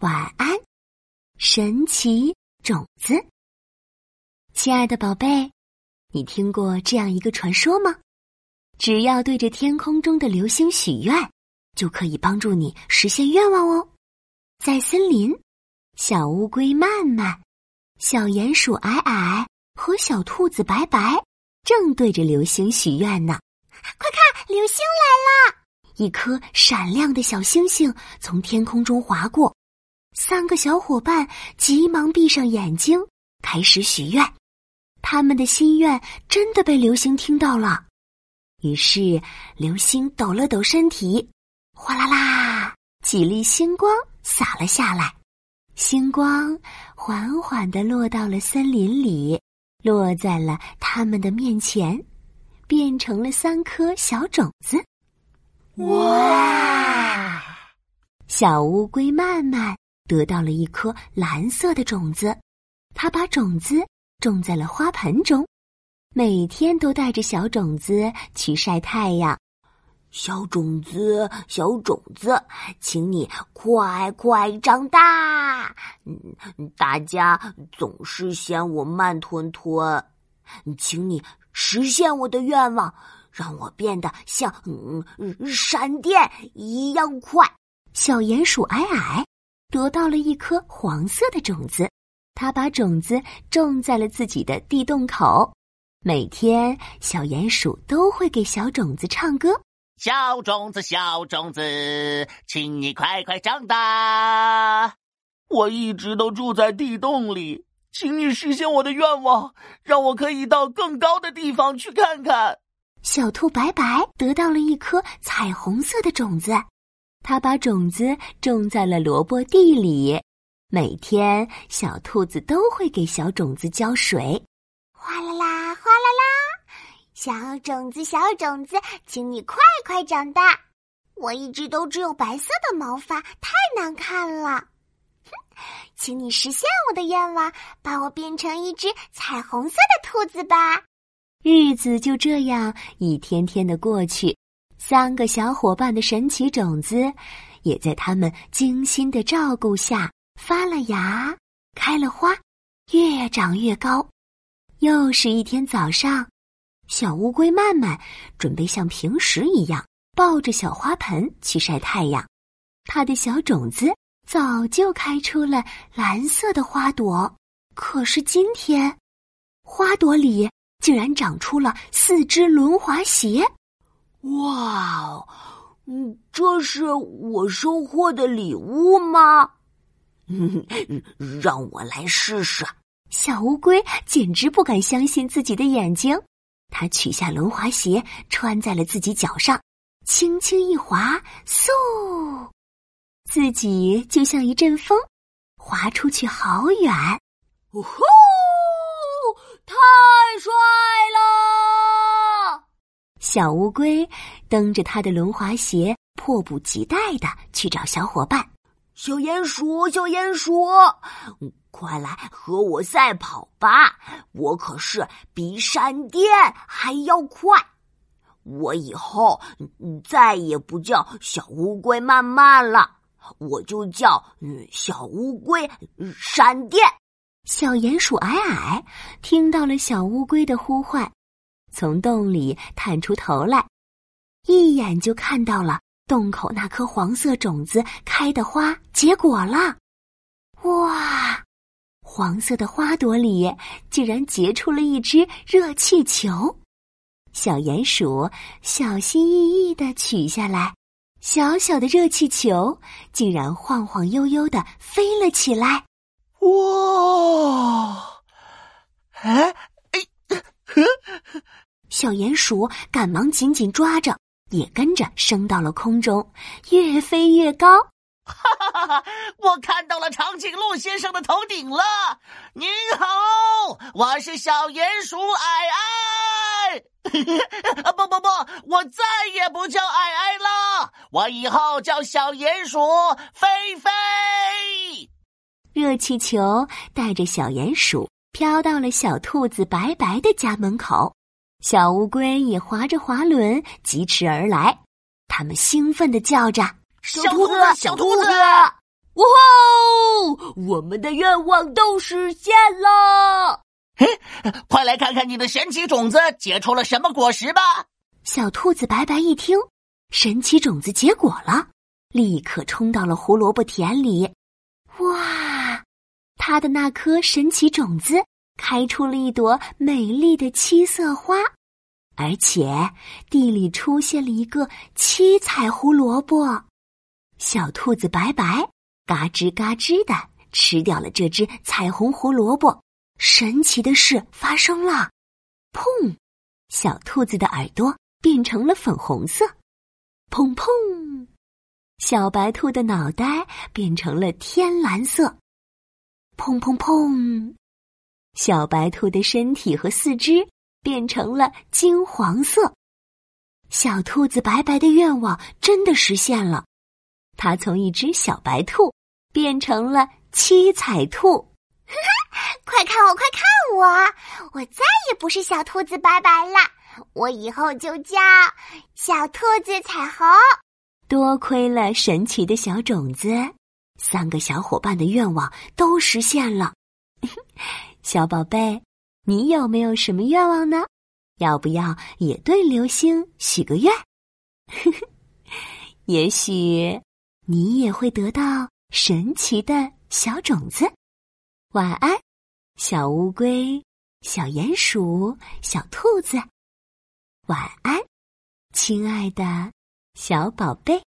晚安，神奇种子。亲爱的宝贝，你听过这样一个传说吗？只要对着天空中的流星许愿，就可以帮助你实现愿望哦。在森林，小乌龟慢慢、小鼹鼠矮矮和小兔子白白正对着流星许愿呢。快看，流星来了！一颗闪亮的小星星从天空中划过，三个小伙伴急忙闭上眼睛，开始许愿。他们的心愿真的被流星听到了，于是流星抖了抖身体，哗啦啦，几粒星光洒了下来。星光缓缓地落到了森林里，落在了他们的面前，变成了三颗小种子。哇！小乌龟慢慢得到了一颗蓝色的种子，它把种子种在了花盆中，每天都带着小种子去晒太阳。小种子，小种子，请你快快长大！嗯，大家总是嫌我慢吞吞，请你实现我的愿望。让我变得像嗯闪电一样快。小鼹鼠矮矮得到了一颗黄色的种子，它把种子种在了自己的地洞口。每天，小鼹鼠都会给小种子唱歌：“小种子，小种子，请你快快长大。我一直都住在地洞里，请你实现我的愿望，让我可以到更高的地方去看看。”小兔白白得到了一颗彩虹色的种子，它把种子种在了萝卜地里。每天，小兔子都会给小种子浇水。哗啦啦，哗啦啦，小种子，小种子，请你快快长大！我一直都只有白色的毛发，太难看了。请你实现我的愿望，把我变成一只彩虹色的兔子吧。日子就这样一天天的过去，三个小伙伴的神奇种子也在他们精心的照顾下发了芽、开了花，越长越高。又是一天早上，小乌龟曼曼准备像平时一样抱着小花盆去晒太阳。它的小种子早就开出了蓝色的花朵，可是今天，花朵里。竟然长出了四只轮滑鞋！哇哦，嗯，这是我收获的礼物吗？让我来试试。小乌龟简直不敢相信自己的眼睛，它取下轮滑鞋，穿在了自己脚上，轻轻一滑，嗖，自己就像一阵风，滑出去好远。哦吼！太帅！小乌龟蹬着它的轮滑鞋，迫不及待的去找小伙伴。小鼹鼠，小鼹鼠，快来和我赛跑吧！我可是比闪电还要快。我以后再也不叫小乌龟慢慢了，我就叫小乌龟闪电。小鼹鼠矮矮听到了小乌龟的呼唤，从洞里探出头来，一眼就看到了洞口那颗黄色种子开的花结果了。哇，黄色的花朵里竟然结出了一只热气球！小鼹鼠小心翼翼的取下来，小小的热气球竟然晃晃悠悠的飞了起来。哇！哎哎，小鼹鼠赶忙紧紧抓着，也跟着升到了空中，越飞越高。哈哈哈哈！我看到了长颈鹿先生的头顶了。您好，我是小鼹鼠矮矮。啊 不不不，我再也不叫矮矮了，我以后叫小鼹鼠飞飞。热气球带着小鼹鼠飘到了小兔子白白的家门口，小乌龟也划着滑轮疾驰而来。它们兴奋地叫着：“小兔子，小兔子，哇吼！”我们的愿望都实现了！嘿，快来看看你的神奇种子结出了什么果实吧！小兔子白白一听，神奇种子结果了，立刻冲到了胡萝卜田里。哇，它的那颗神奇种子开出了一朵美丽的七色花，而且地里出现了一个七彩胡萝卜。小兔子白白嘎吱嘎吱的吃掉了这只彩虹胡萝卜。神奇的事发生了，砰！小兔子的耳朵变成了粉红色，砰砰！小白兔的脑袋变成了天蓝色，砰砰砰！小白兔的身体和四肢变成了金黄色。小兔子白白的愿望真的实现了，它从一只小白兔变成了七彩兔。快看我，快看我！我再也不是小兔子白白了，我以后就叫小兔子彩虹。多亏了神奇的小种子，三个小伙伴的愿望都实现了。小宝贝，你有没有什么愿望呢？要不要也对流星许个愿？也许你也会得到神奇的小种子。晚安，小乌龟、小鼹鼠、小兔子。晚安，亲爱的。小宝贝。